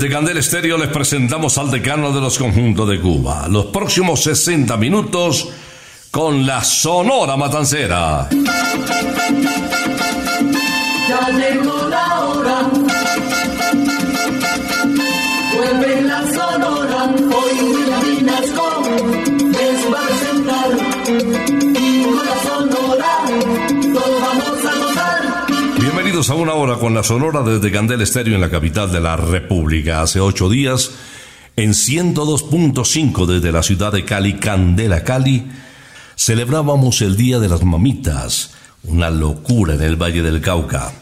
Desde Candel Estéreo les presentamos al decano de los conjuntos de Cuba. Los próximos 60 minutos con la Sonora Matancera. Bienvenidos a una hora con la Sonora desde Candel Estéreo en la capital de la República. Hace ocho días, en 102.5 desde la ciudad de Cali, Candela, Cali, celebrábamos el Día de las Mamitas, una locura en el Valle del Cauca.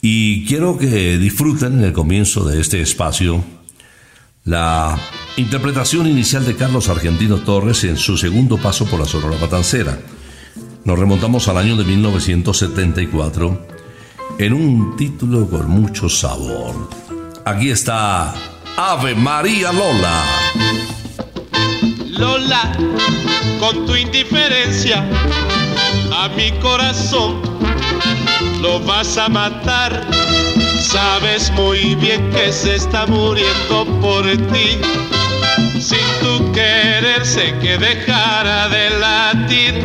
Y quiero que disfruten en el comienzo de este espacio la interpretación inicial de Carlos Argentino Torres en su segundo paso por la Sonora Matancera. Nos remontamos al año de 1974 en un título con mucho sabor. Aquí está Ave María Lola. Lola, con tu indiferencia a mi corazón lo vas a matar. Sabes muy bien que se está muriendo por ti. Sin tu querer sé que dejara de latir.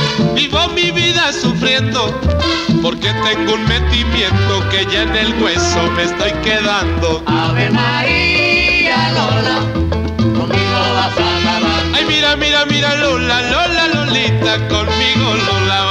vivo mi vida sufriendo. Porque tengo un metimiento que ya en el hueso me estoy quedando. Ave María Lola, conmigo vas a acabar. Ay, mira, mira, mira, Lola, Lola, Lolita, conmigo Lola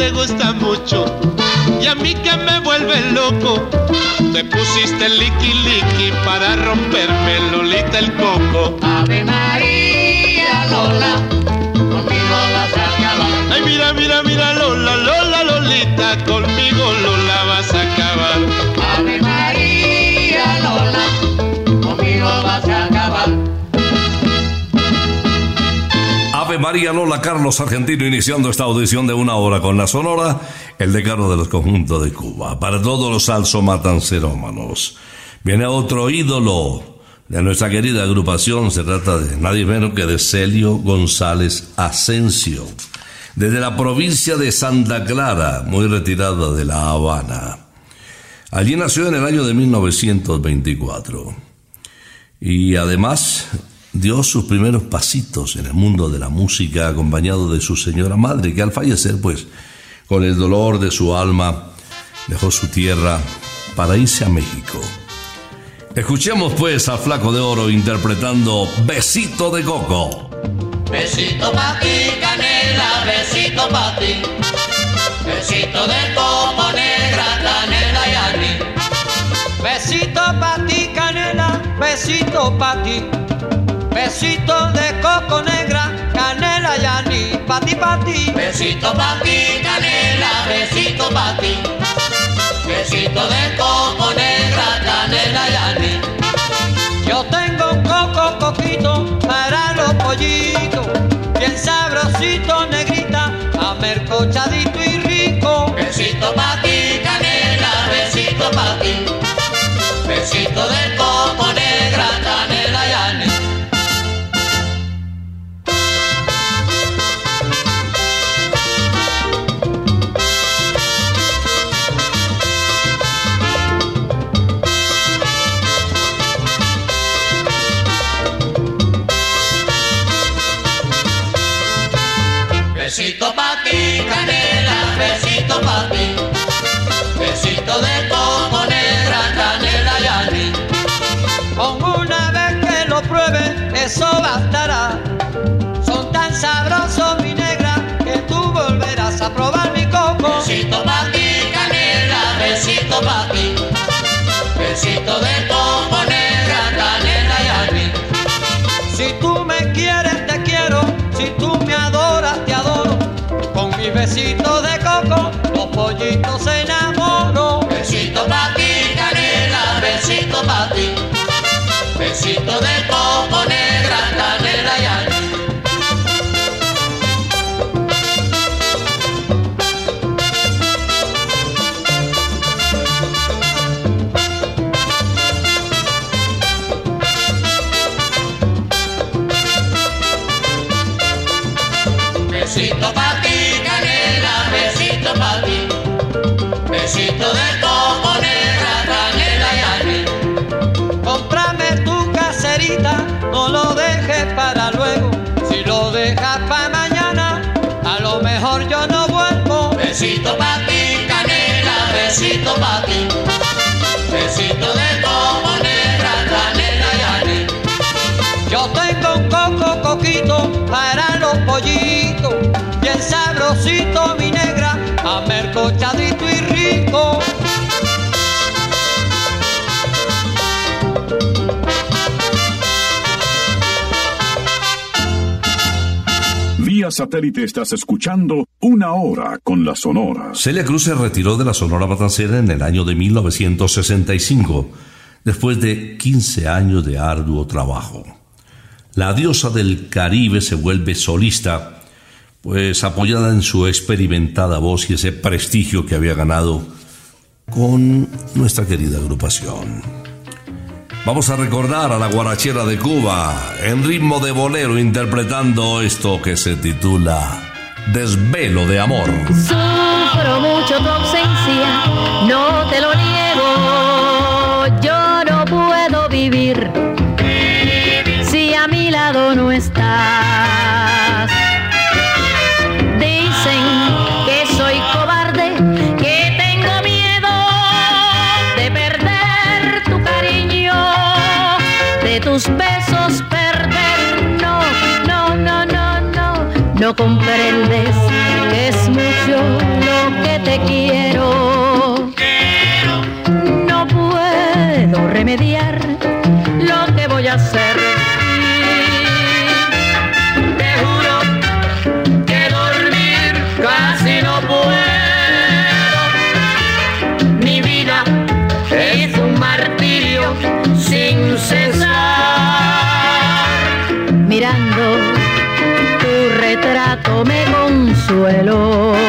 te gusta mucho y a mí que me vuelve loco. Te pusiste liqui liqui para romperme Lolita el coco. Ave María Lola, conmigo vas a acabar. Ay, mira, mira, mira, Lola, Lola, Lolita, conmigo Lola María Lola Carlos Argentino iniciando esta audición de una hora con la Sonora, el decano de los conjuntos de Cuba. Para todos los salso matancerómanos. Viene otro ídolo de nuestra querida agrupación, se trata de nadie menos que de Celio González Asensio, desde la provincia de Santa Clara, muy retirada de La Habana. Allí nació en el año de 1924 y además dio sus primeros pasitos en el mundo de la música acompañado de su señora madre, que al fallecer, pues, con el dolor de su alma, dejó su tierra para irse a México. Escuchemos pues al Flaco de Oro interpretando Besito de Coco. Besito pa' ti, canela, besito pa' ti. Besito de coco negra, canela y anís. Besito pa' ti, canela, besito pa' ti. Besito de coco negra, canela y anís, pa' ti, pa' ti. Besito pa' ti, canela, besito pa' ti. Besito de coco negra, canela y anís. Yo tengo un coco coquito para los pollitos, bien sabrosito, negrita, amercochadito y rico. Besito pa' ti, canela, besito pa' ti. Besito de coco Con Yo de como negra, y. Yo tengo un coco coquito para los pollitos, bien sabrosito mi negra, a y rico. Vía satélite estás escuchando una Hora con la Sonora. Celia Cruz se retiró de la Sonora Matancera en el año de 1965, después de 15 años de arduo trabajo. La diosa del Caribe se vuelve solista, pues apoyada en su experimentada voz y ese prestigio que había ganado con nuestra querida agrupación. Vamos a recordar a la guarachera de Cuba en ritmo de bolero interpretando esto que se titula Desvelo de Amor. Consuelo.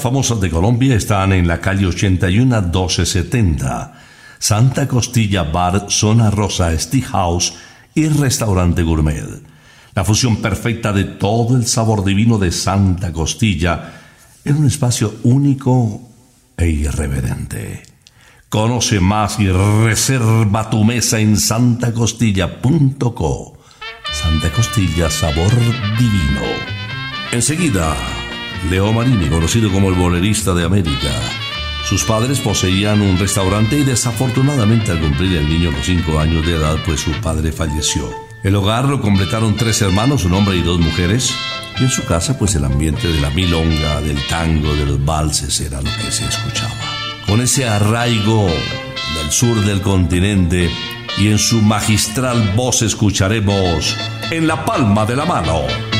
Famosas de Colombia están en la calle 81 1270. Santa Costilla Bar, Zona Rosa, Stick House y Restaurante Gourmet. La fusión perfecta de todo el sabor divino de Santa Costilla en un espacio único e irreverente. Conoce más y reserva tu mesa en santacostilla.co. Santa Costilla, sabor divino. Enseguida, Leo Marini, conocido como el bolerista de América. Sus padres poseían un restaurante y desafortunadamente al cumplir el niño los cinco años de edad, pues su padre falleció. El hogar lo completaron tres hermanos, un hombre y dos mujeres. Y en su casa, pues el ambiente de la milonga, del tango, de los valses era lo que se escuchaba. Con ese arraigo del sur del continente y en su magistral voz escucharemos En la palma de la mano.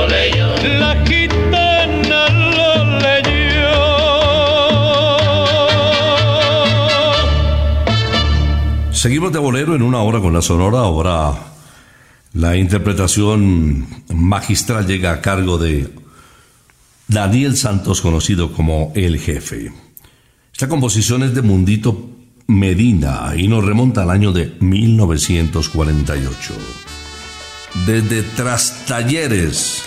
Seguimos de bolero en una hora con la sonora. Ahora la interpretación magistral llega a cargo de Daniel Santos, conocido como El Jefe. Esta composición es de Mundito Medina y nos remonta al año de 1948. Desde Trastalleres,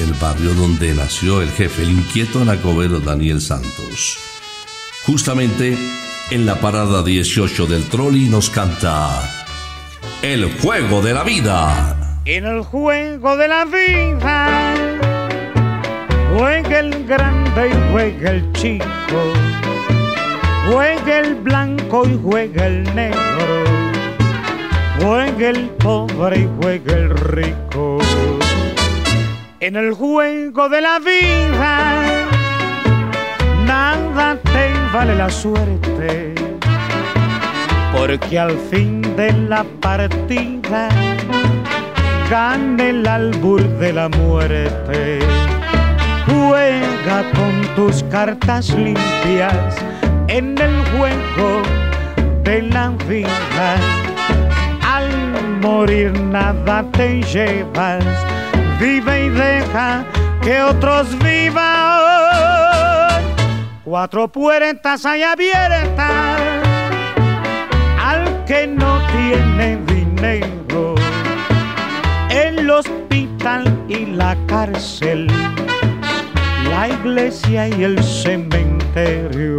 el barrio donde nació el jefe, el inquieto anacobero Daniel Santos. Justamente en la parada 18 del trolley nos canta El juego de la vida. En el juego de la vida juega el grande y juega el chico, juega el blanco y juega el negro, juega el pobre y juega el rico. En el juego de la vida nada vale la suerte, porque al fin de la partida gana el albur de la muerte. Juega con tus cartas limpias en el juego de la vida. Al morir nada te llevas, vive y deja que otros vivan. Cuatro puertas hay abiertas al que no tiene dinero. El hospital y la cárcel, la iglesia y el cementerio.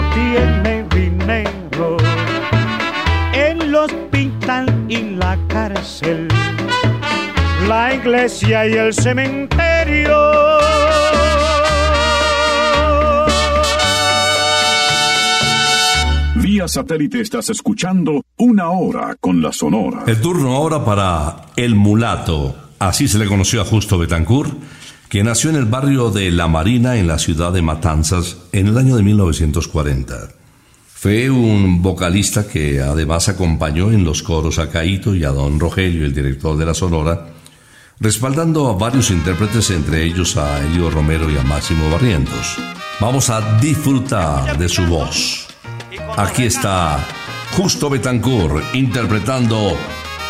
cárcel, la iglesia y el cementerio. Vía satélite estás escuchando una hora con la Sonora. El turno ahora para El Mulato, así se le conoció a Justo Betancourt, que nació en el barrio de La Marina en la ciudad de Matanzas en el año de 1940. Fue un vocalista que además acompañó en los coros a Caíto y a Don Rogelio, el director de la Sonora, respaldando a varios intérpretes, entre ellos a Elio Romero y a Máximo Barrientos. Vamos a disfrutar de su voz. Aquí está Justo Betancourt interpretando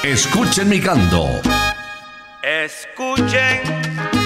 Escuchen mi canto. Escuchen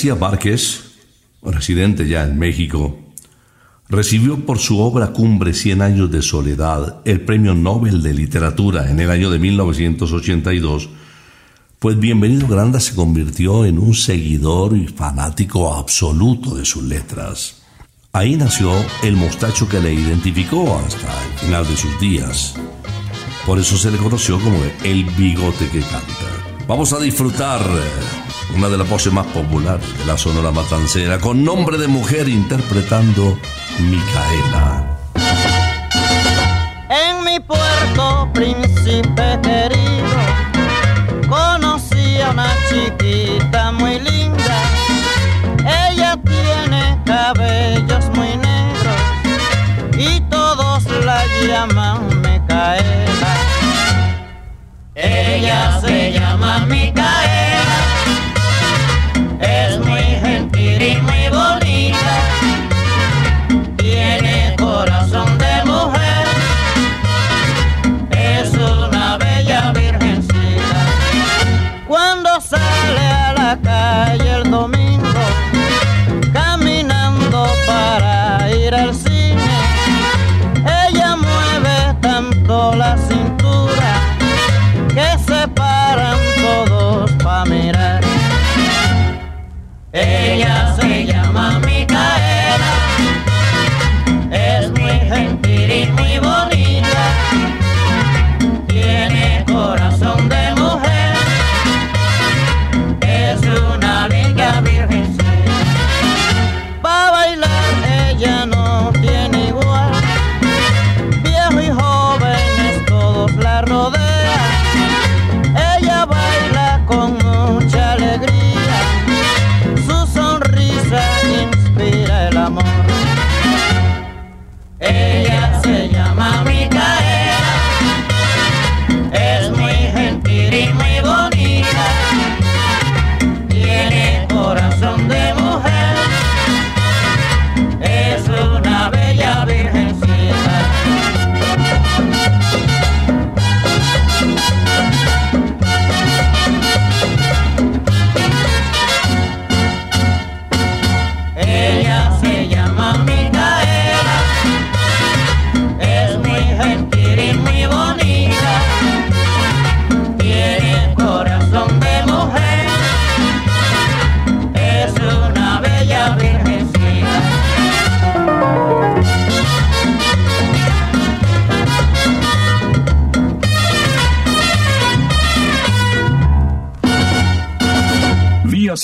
García Márquez, residente ya en México, recibió por su obra Cumbre Cien años de soledad el Premio Nobel de Literatura en el año de 1982, pues Bienvenido Granda se convirtió en un seguidor y fanático absoluto de sus letras. Ahí nació el mostacho que le identificó hasta el final de sus días. Por eso se le conoció como el bigote que canta. Vamos a disfrutar una de las voces más populares de la Sonora Matancera, con nombre de mujer interpretando Micaela. En mi puerto, príncipe querido, conocí a una chiquita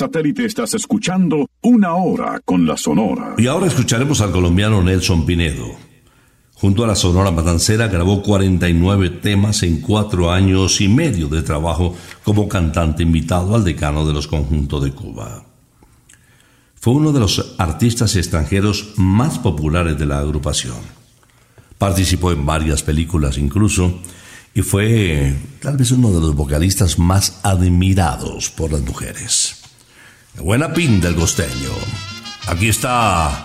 satélite estás escuchando Una Hora con la Sonora. Y ahora escucharemos al colombiano Nelson Pinedo. Junto a la Sonora Matancera grabó 49 temas en cuatro años y medio de trabajo como cantante invitado al decano de los conjuntos de Cuba. Fue uno de los artistas extranjeros más populares de la agrupación. Participó en varias películas incluso y fue tal vez uno de los vocalistas más admirados por las mujeres. Buena pinta el costeño. Aquí está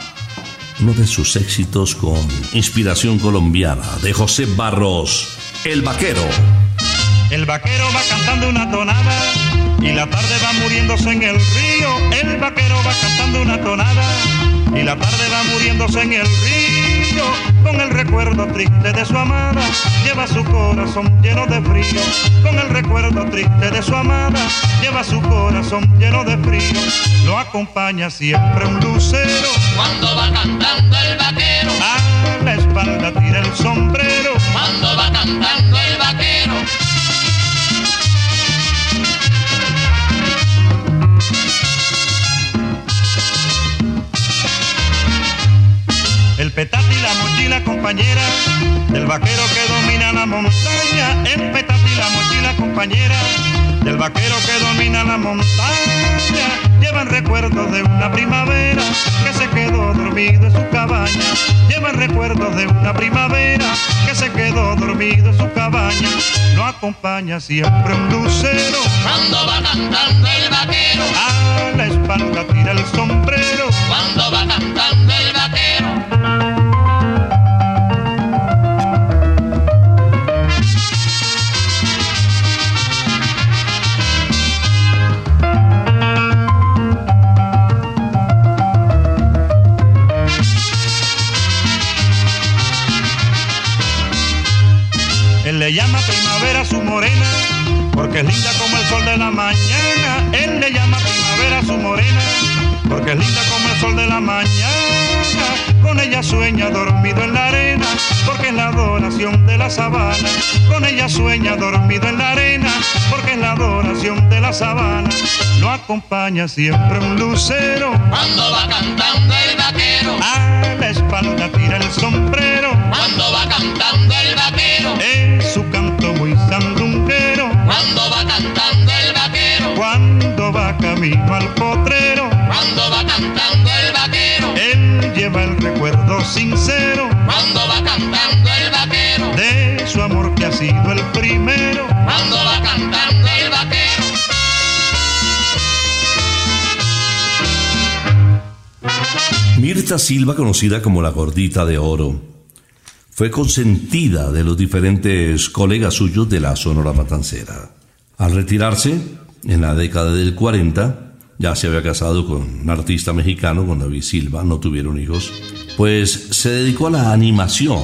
uno de sus éxitos con inspiración colombiana de José Barros, El Vaquero. El vaquero va cantando una tonada y la tarde va muriéndose en el río. El vaquero va cantando una tonada y la tarde va muriéndose en el río. Con el recuerdo triste de su amada, lleva su corazón lleno de frío. Con el recuerdo triste de su amada, lleva su corazón lleno de frío. Lo acompaña siempre un lucero. Cuando va cantando el vaquero, A la espalda tira el sombrero. cuando va cantando el vaquero, El petate y la mochila compañera del vaquero que domina la montaña. El petate y la mochila compañera del vaquero que domina la montaña. Llevan recuerdos de una primavera que se quedó dormido en su cabaña. Llevan recuerdos de una primavera que se quedó dormido en su cabaña. Lo acompaña siempre un lucero. cuando va cantando el vaquero, A la espalda tira el sombrero. cuando va cantando sol de la mañana. Él le llama primavera a su morena, porque es linda como el sol de la mañana. Con ella sueña dormido en la arena, porque es la adoración de la sabana. Con ella sueña dormido en la arena, porque es la adoración de la sabana. Lo acompaña siempre un lucero. Cuando va cantando el vaquero. A la espalda tira el sombrero. Mirta Silva, conocida como la gordita de oro, fue consentida de los diferentes colegas suyos de la Sonora Matancera. Al retirarse, en la década del 40, ya se había casado con un artista mexicano, con David Silva, no tuvieron hijos, pues se dedicó a la animación,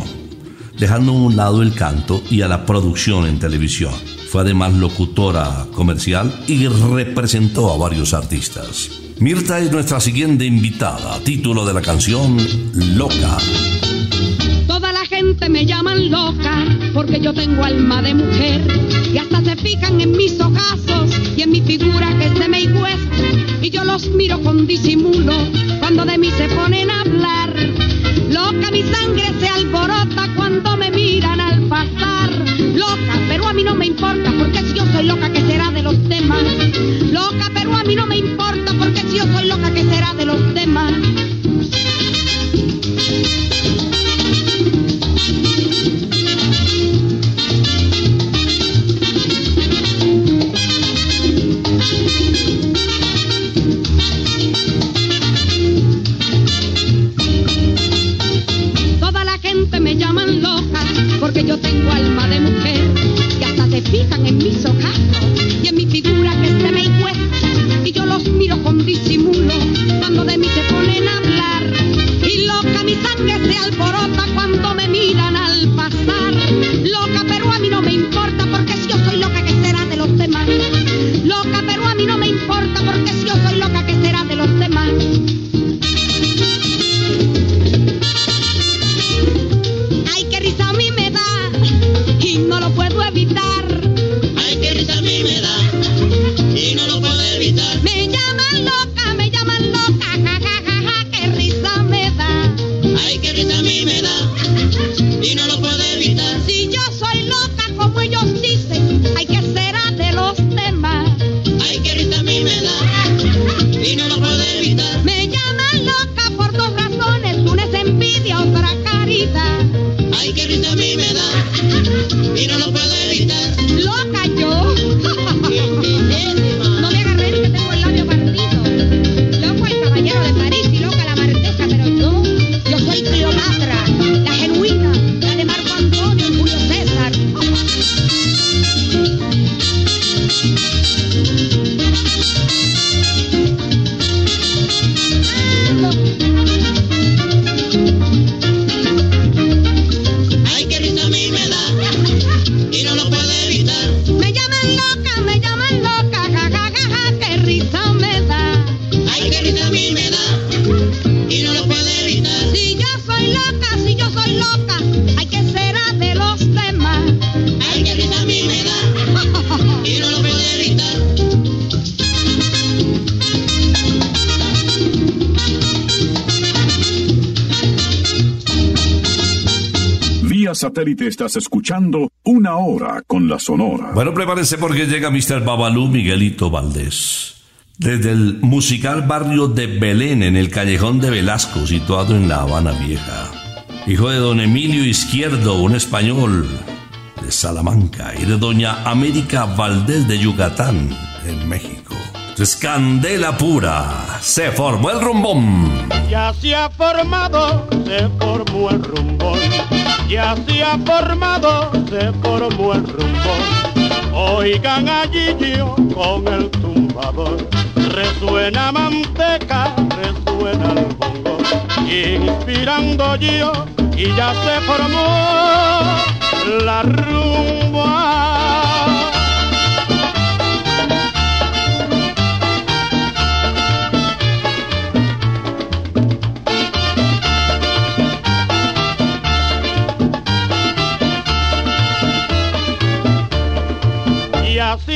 dejando a un lado el canto y a la producción en televisión. Fue además locutora comercial y representó a varios artistas. Mirta es nuestra siguiente invitada, título de la canción Loca. Toda la gente me llaman loca porque yo tengo alma de mujer y hasta se fijan en mis ojazos y en mi figura que se me cuesta y yo los miro con disimulo cuando de mí se ponen a hablar. Loca mi sangre se alborota cuando me miran al pasar. Loca, pero a mí no me importa porque si yo soy loca que será de los demás. Loca, pero a mí no me importa porque si yo soy loca que será de los demás. Estás escuchando Una Hora con la Sonora. Bueno, prepárense porque llega Mr. Babalú Miguelito Valdés. Desde el musical barrio de Belén, en el callejón de Velasco, situado en La Habana Vieja. Hijo de don Emilio Izquierdo, un español de Salamanca, y de doña América Valdés de Yucatán, en México. Es pura. Se formó el rumbón. Ya se ha formado, se formó el rumbón. Ya se ha formado, se formó el rumbón. Oigan a Gillo con el tumbador. Resuena manteca, resuena el bongo. Inspirando yo y ya se formó la rumba.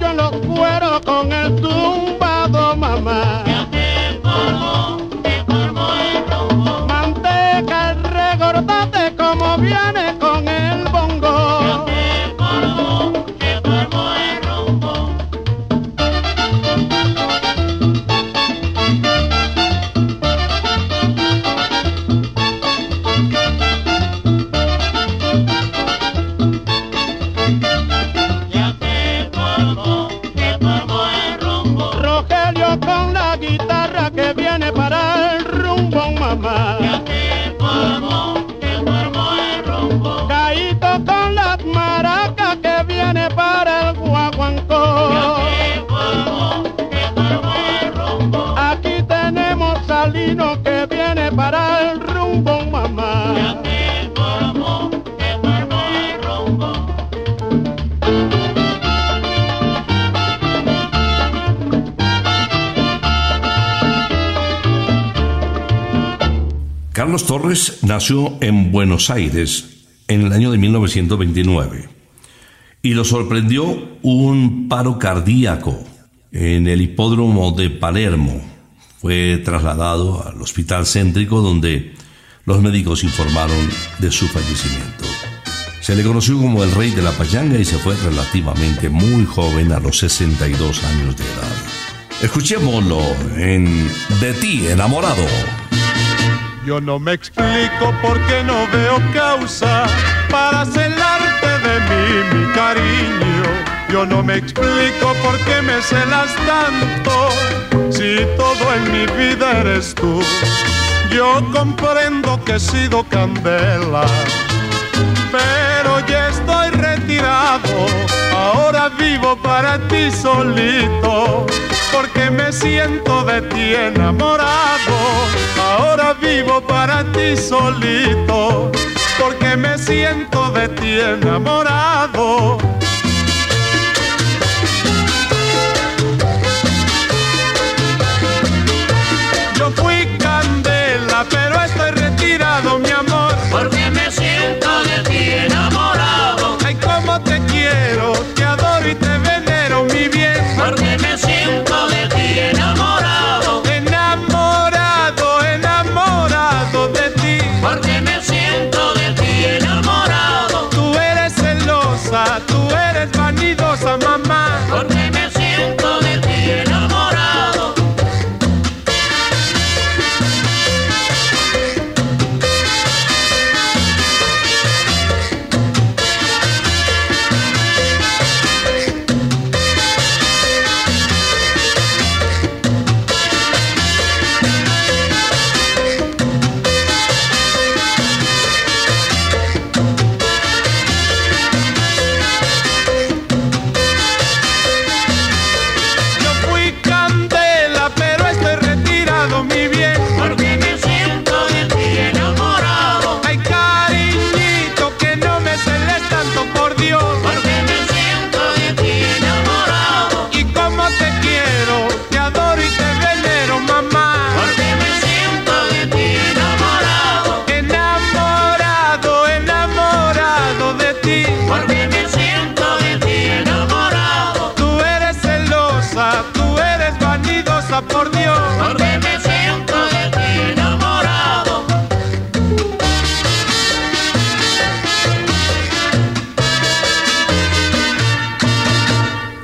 Yo en los cueros con el tumbado, Torres nació en Buenos Aires en el año de 1929 y lo sorprendió un paro cardíaco en el hipódromo de Palermo. Fue trasladado al hospital céntrico donde los médicos informaron de su fallecimiento. Se le conoció como el rey de la pachanga y se fue relativamente muy joven a los 62 años de edad. Escuchémoslo en De ti enamorado. Yo no me explico por qué no veo causa para celarte de mí, mi cariño. Yo no me explico por qué me celas tanto si todo en mi vida eres tú. Yo comprendo que he sido candela, pero ya estoy retirado. Ahora vivo para ti solito, porque me siento de ti enamorado. Ahora vivo para ti solito, porque me siento de ti enamorado.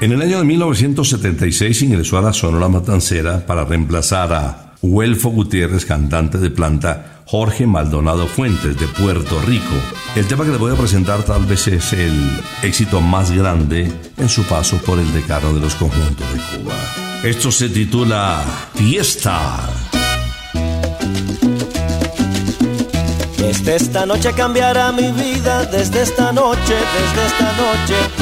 En el año de 1976 ingresó a la Sonora Matancera para reemplazar a Huelfo Gutiérrez, cantante de planta, Jorge Maldonado Fuentes de Puerto Rico. El tema que les voy a presentar tal vez es el éxito más grande en su paso por el decano de los conjuntos de Cuba. Esto se titula Fiesta. Desde esta noche cambiará mi vida, desde esta noche, desde esta noche.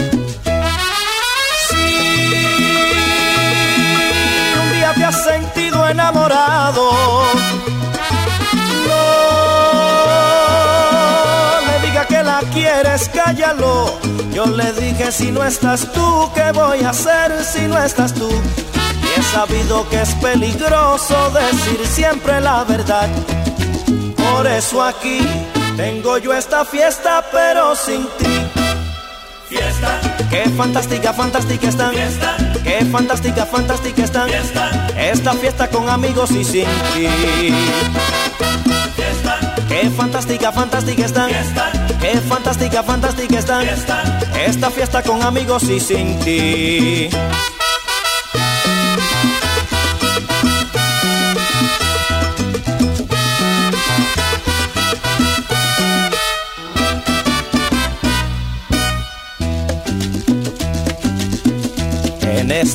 Sentido enamorado, no le diga que la quieres, cállalo. Yo le dije, si no estás tú, ¿qué voy a hacer si no estás tú? Y he sabido que es peligroso decir siempre la verdad. Por eso aquí tengo yo esta fiesta, pero sin ti. Fiesta, Qué fantástica, fantástica están. Fiesta. Qué fantástica, fantástica están. Fiesta. Esta fiesta con amigos y sin ti. Qué fantástica, fantástica están. Fiesta. Qué fantástica, fantástica están. Esta fiesta con amigos y sin ti.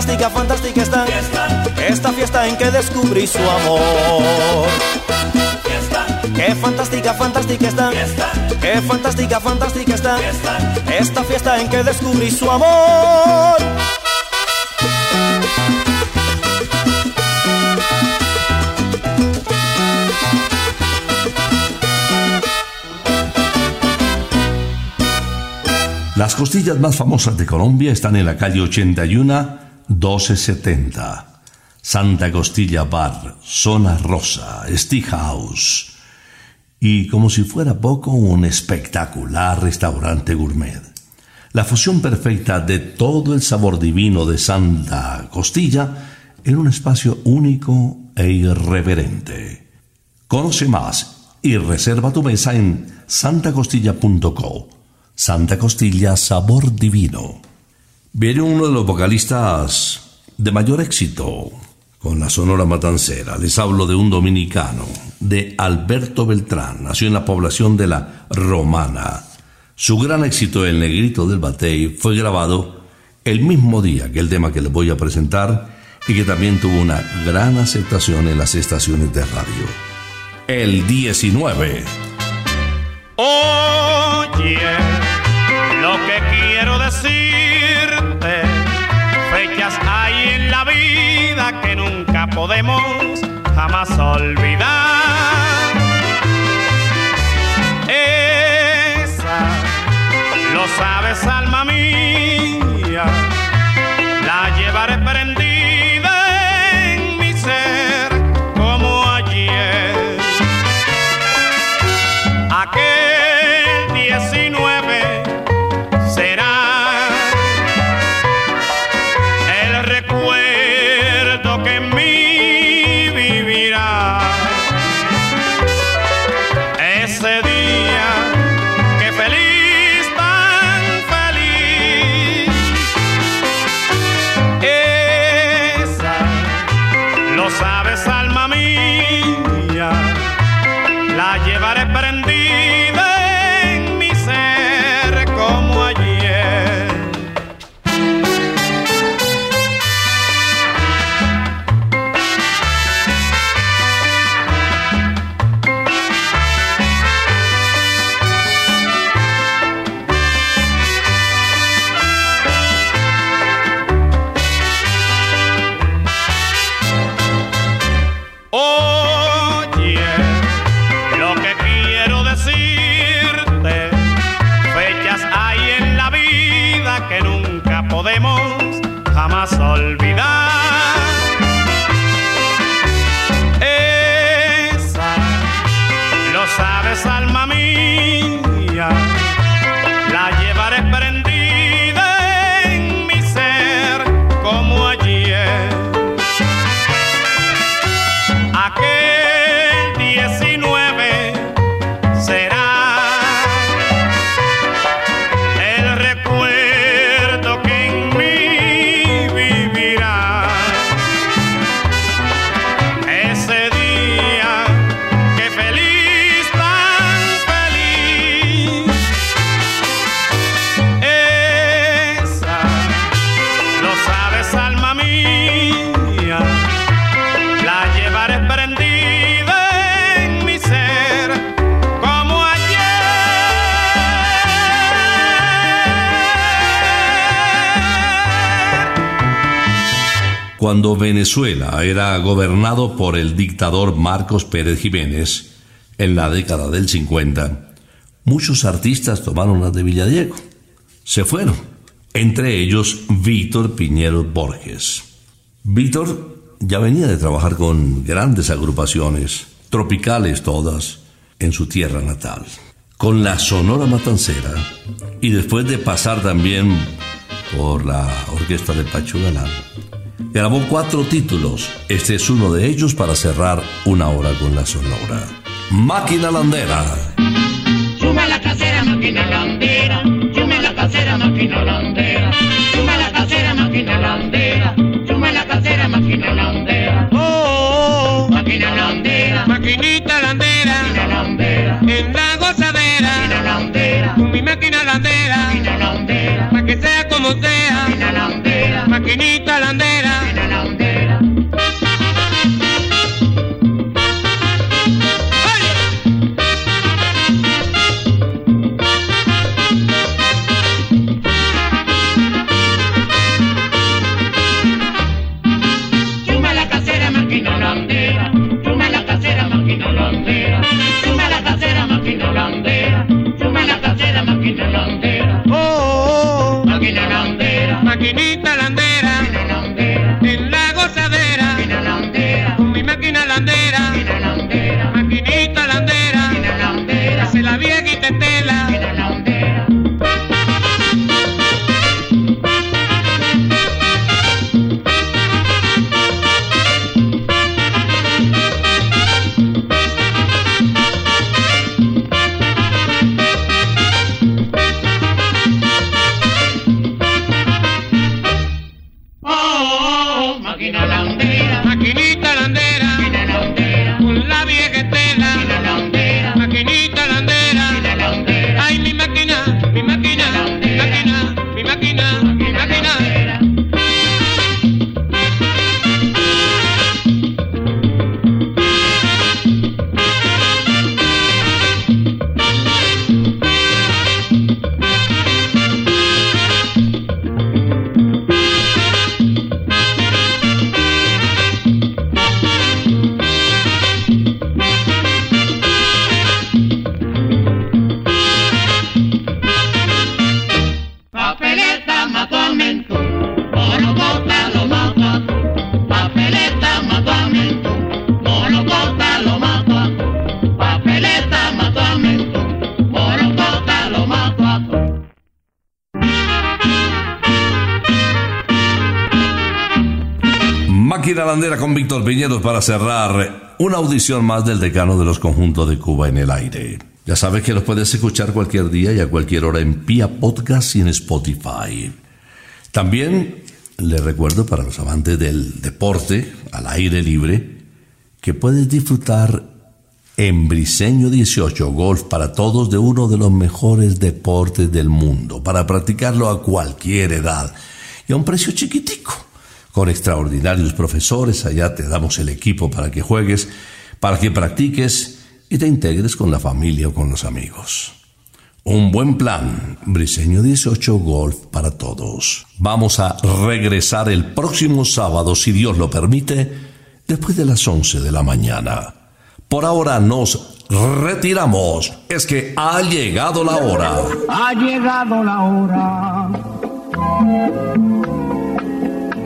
Fantástica, fantástica fiesta, Esta fiesta en que descubrí su amor. Qué fantástica, fantástica fiesta, Qué fantástica, fantástica fiesta. Esta fiesta en que descubrí su amor. Las costillas más famosas de Colombia están en la calle 81 1270. Santa Costilla Bar, Zona Rosa, Stick House. Y como si fuera poco, un espectacular restaurante gourmet. La fusión perfecta de todo el sabor divino de Santa Costilla en un espacio único e irreverente. Conoce más y reserva tu mesa en santacostilla.co. Santa Costilla, sabor divino. Viene uno de los vocalistas de mayor éxito con la Sonora Matancera. Les hablo de un dominicano, de Alberto Beltrán. Nació en la población de La Romana. Su gran éxito, El Negrito del Batey, fue grabado el mismo día que el tema que les voy a presentar y que también tuvo una gran aceptación en las estaciones de radio. El 19. Oye, lo que quiero decirte, podemos jamás olvidar. Esa, lo sabes, alma mía, la llevaré prendida. Venezuela era gobernado por el dictador Marcos Pérez Jiménez, en la década del 50, muchos artistas tomaron las de Villadiego. Se fueron, entre ellos Víctor Piñero Borges. Víctor ya venía de trabajar con grandes agrupaciones, tropicales todas, en su tierra natal. Con la Sonora Matancera, y después de pasar también por la orquesta de Pacho Galán, grabó cuatro títulos. Este es uno de ellos para cerrar una hora con la Sonora. Máquina Landera. Suma la casera, máquina landera. Suma la casera, máquina landera. Suma la casera, máquina landera. Suma la casera, máquina landera. Oh, Máquina landera. maquinita landera, Máquina landera. en la gozadera, Máquina landera. con mi máquina landera, Máquina landera. para que sea como sea, Máquina landera. maquinita landera. Máquina Landera con Víctor Piñeros para cerrar una audición más del decano de los conjuntos de Cuba en el aire. Ya sabes que los puedes escuchar cualquier día y a cualquier hora en Pia Podcast y en Spotify. También le recuerdo para los amantes del deporte al aire libre que puedes disfrutar en Briseño 18 Golf para todos de uno de los mejores deportes del mundo, para practicarlo a cualquier edad y a un precio chiquitico. Con extraordinarios profesores, allá te damos el equipo para que juegues, para que practiques y te integres con la familia o con los amigos. Un buen plan, Briseño 18 Golf para todos. Vamos a regresar el próximo sábado, si Dios lo permite, después de las 11 de la mañana. Por ahora nos retiramos. Es que ha llegado la hora. Ha llegado la hora.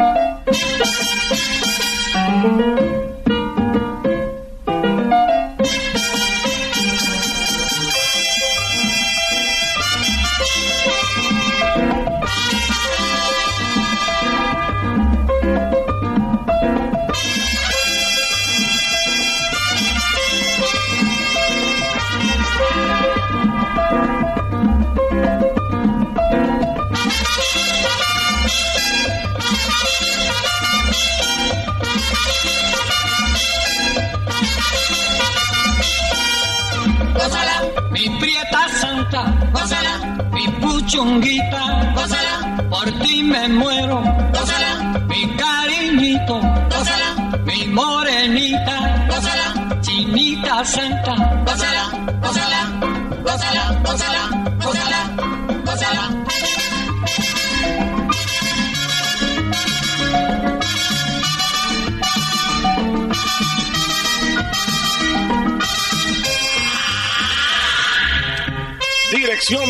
Gózala,